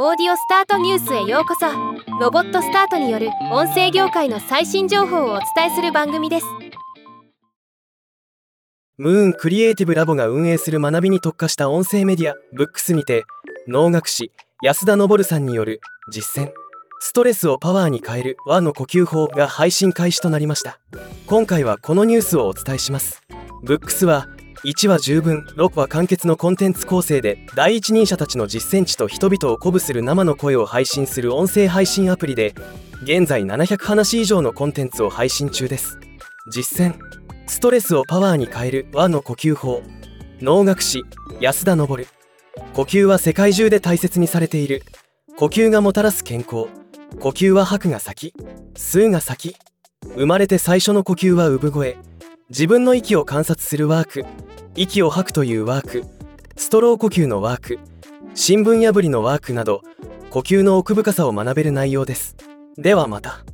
オーディオスタートニュースへようこそ。ロボットスタートによる音声業界の最新情報をお伝えする番組です。ムーンクリエイティブラボが運営する学びに特化した音声メディアブックスにて能楽師安田昇さんによる実践。ストレスをパワーに変える和の呼吸法が配信開始となりました。今回はこのニュースをお伝えします。ブックスは1話十分6話完結のコンテンツ構成で第一人者たちの実践地と人々を鼓舞する生の声を配信する音声配信アプリで現在700話以上のコンテンツを配信中です。実践。ストレスをパワーに変える和の呼吸法。能楽師安田昇。呼吸は世界中で大切にされている。呼吸がもたらす健康。呼吸は吐くが先。吸うが先。生まれて最初の呼吸は産声。自分の息を観察するワーク。息を吐くというワーク。ストロー呼吸のワーク。新聞破りのワークなど呼吸の奥深さを学べる内容です。ではまた。